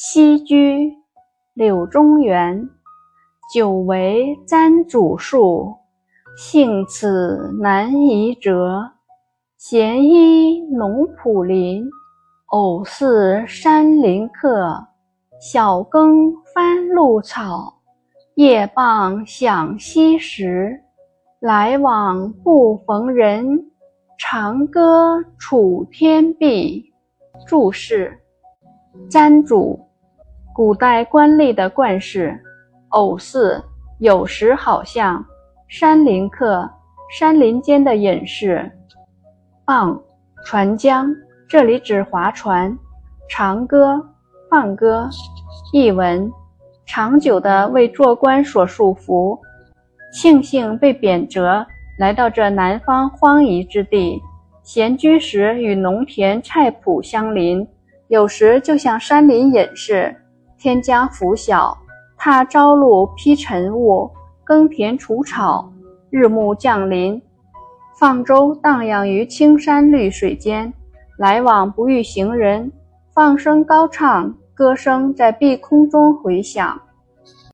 栖居柳中园，久为簪主树，幸此难移折。闲依农圃林，偶似山林客。晓耕翻露草，夜傍响溪石。来往不逢人，长歌楚天碧。注释：簪主。古代官吏的冠饰，偶似有时好像山林客，山林间的隐士。傍船江，这里指划船。长歌放歌。译文：长久的为做官所束缚，庆幸被贬谪，来到这南方荒夷之地。闲居时与农田菜圃相邻，有时就像山林隐士。天将拂晓，踏朝露披晨雾，耕田除草。日暮降临，放舟荡漾于青山绿水间，来往不遇行人，放声高唱，歌声在碧空中回响。